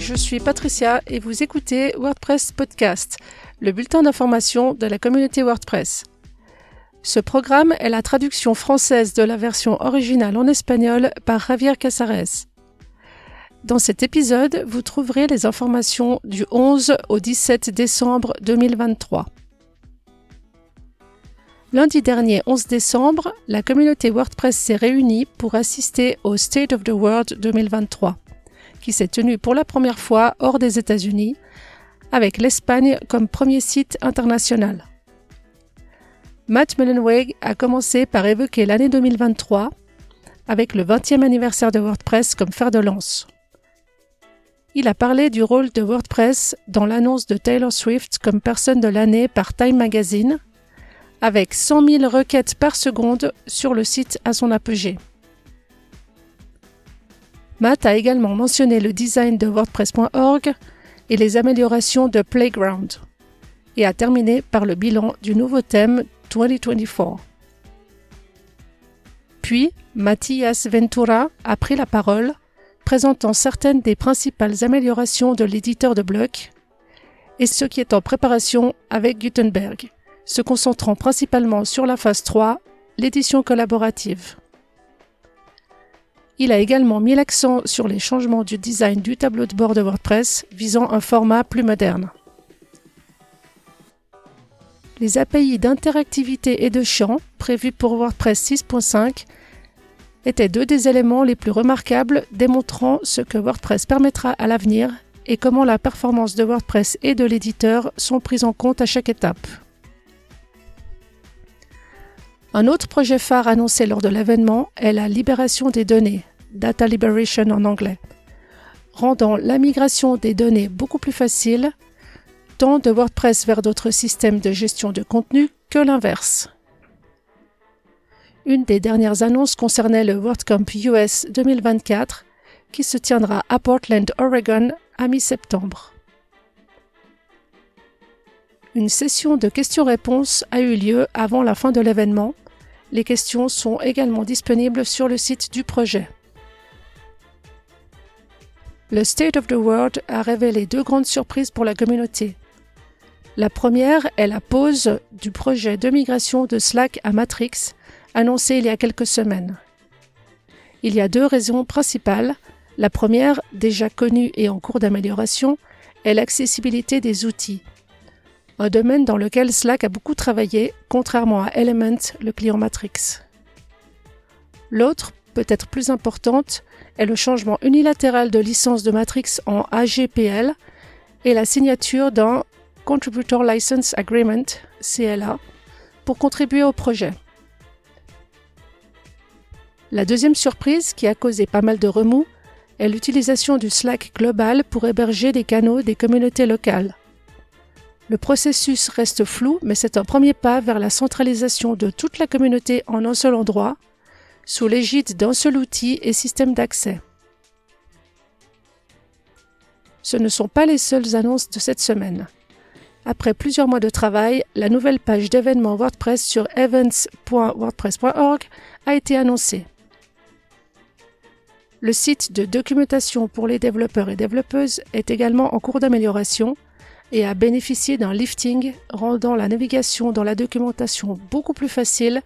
je suis Patricia et vous écoutez WordPress Podcast, le bulletin d'information de la communauté WordPress. Ce programme est la traduction française de la version originale en espagnol par Javier Casares. Dans cet épisode, vous trouverez les informations du 11 au 17 décembre 2023. Lundi dernier, 11 décembre, la communauté WordPress s'est réunie pour assister au State of the World 2023, qui s'est tenu pour la première fois hors des États-Unis, avec l'Espagne comme premier site international. Matt Mullenweg a commencé par évoquer l'année 2023 avec le 20e anniversaire de WordPress comme fer de lance. Il a parlé du rôle de WordPress dans l'annonce de Taylor Swift comme personne de l'année par Time Magazine, avec 100 000 requêtes par seconde sur le site à son apogée. Matt a également mentionné le design de WordPress.org et les améliorations de Playground, et a terminé par le bilan du nouveau thème 2024. Puis, Matthias Ventura a pris la parole, présentant certaines des principales améliorations de l'éditeur de blocs et ce qui est en préparation avec Gutenberg, se concentrant principalement sur la phase 3, l'édition collaborative. Il a également mis l'accent sur les changements du design du tableau de bord de WordPress visant un format plus moderne. Les API d'interactivité et de champ prévus pour WordPress 6.5 étaient deux des éléments les plus remarquables démontrant ce que WordPress permettra à l'avenir et comment la performance de WordPress et de l'éditeur sont prises en compte à chaque étape. Un autre projet phare annoncé lors de l'événement est la libération des données, Data Liberation en anglais, rendant la migration des données beaucoup plus facile, tant de WordPress vers d'autres systèmes de gestion de contenu que l'inverse. Une des dernières annonces concernait le WordCamp US 2024 qui se tiendra à Portland, Oregon à mi-septembre. Une session de questions-réponses a eu lieu avant la fin de l'événement. Les questions sont également disponibles sur le site du projet. Le State of the World a révélé deux grandes surprises pour la communauté. La première est la pause du projet de migration de Slack à Matrix, annoncé il y a quelques semaines. Il y a deux raisons principales. La première, déjà connue et en cours d'amélioration, est l'accessibilité des outils, un domaine dans lequel Slack a beaucoup travaillé, contrairement à Element, le client Matrix. L'autre, peut-être plus importante, est le changement unilatéral de licence de Matrix en AGPL et la signature d'un Contributor License Agreement, CLA, pour contribuer au projet. La deuxième surprise, qui a causé pas mal de remous, est l'utilisation du Slack global pour héberger des canaux des communautés locales. Le processus reste flou, mais c'est un premier pas vers la centralisation de toute la communauté en un seul endroit, sous l'égide d'un seul outil et système d'accès. Ce ne sont pas les seules annonces de cette semaine. Après plusieurs mois de travail, la nouvelle page d'événements WordPress sur events.wordpress.org a été annoncée. Le site de documentation pour les développeurs et développeuses est également en cours d'amélioration et a bénéficié d'un lifting rendant la navigation dans la documentation beaucoup plus facile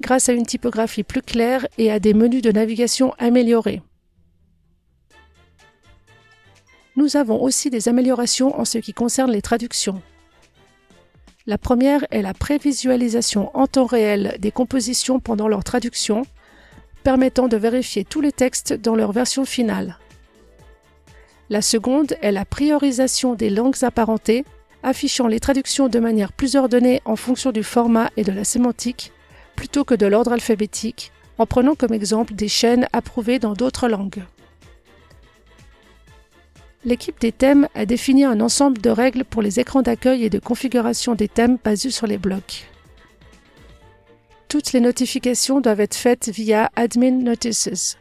grâce à une typographie plus claire et à des menus de navigation améliorés. Nous avons aussi des améliorations en ce qui concerne les traductions. La première est la prévisualisation en temps réel des compositions pendant leur traduction, permettant de vérifier tous les textes dans leur version finale. La seconde est la priorisation des langues apparentées, affichant les traductions de manière plus ordonnée en fonction du format et de la sémantique, plutôt que de l'ordre alphabétique, en prenant comme exemple des chaînes approuvées dans d'autres langues. L'équipe des thèmes a défini un ensemble de règles pour les écrans d'accueil et de configuration des thèmes basés sur les blocs. Toutes les notifications doivent être faites via Admin Notices.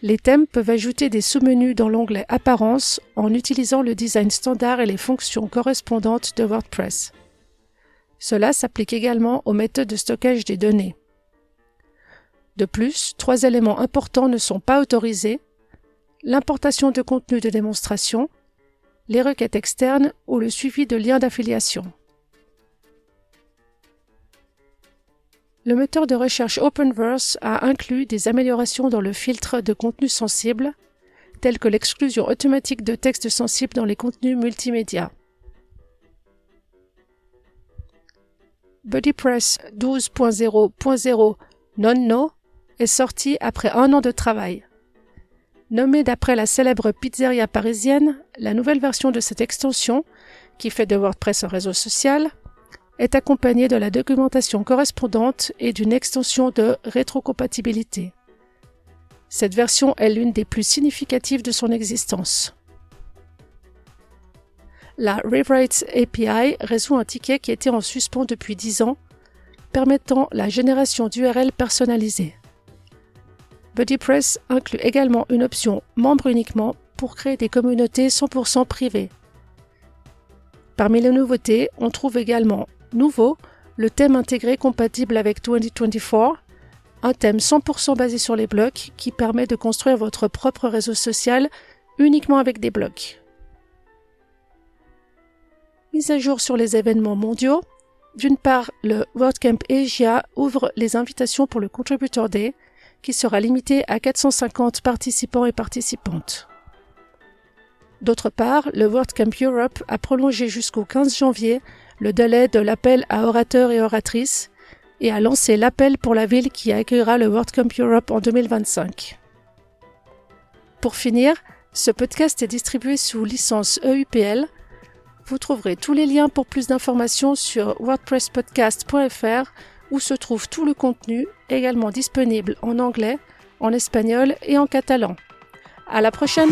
Les thèmes peuvent ajouter des sous-menus dans l'onglet Apparence en utilisant le design standard et les fonctions correspondantes de WordPress. Cela s'applique également aux méthodes de stockage des données. De plus, trois éléments importants ne sont pas autorisés l'importation de contenu de démonstration, les requêtes externes ou le suivi de liens d'affiliation. Le moteur de recherche Openverse a inclus des améliorations dans le filtre de contenu sensible, telles que l'exclusion automatique de textes sensibles dans les contenus multimédia. BuddyPress 12.0.0 Non-No est sorti après un an de travail. Nommée d'après la célèbre pizzeria parisienne, la nouvelle version de cette extension, qui fait de WordPress un réseau social, est accompagnée de la documentation correspondante et d'une extension de rétrocompatibilité. Cette version est l'une des plus significatives de son existence. La Rewrite API résout un ticket qui était en suspens depuis 10 ans, permettant la génération d'URL personnalisées. BuddyPress inclut également une option membre uniquement pour créer des communautés 100% privées. Parmi les nouveautés, on trouve également nouveau le thème intégré compatible avec 2024, un thème 100% basé sur les blocs qui permet de construire votre propre réseau social uniquement avec des blocs. Mise à jour sur les événements mondiaux. D'une part, le WordCamp Asia ouvre les invitations pour le Contributor Day, qui sera limité à 450 participants et participantes. D'autre part, le WordCamp Europe a prolongé jusqu'au 15 janvier le délai de l'appel à orateurs et oratrices et a lancé l'appel pour la ville qui accueillera le WordCamp Europe en 2025. Pour finir, ce podcast est distribué sous licence EUPL. Vous trouverez tous les liens pour plus d'informations sur wordpresspodcast.fr où se trouve tout le contenu, également disponible en anglais, en espagnol et en catalan. À la prochaine!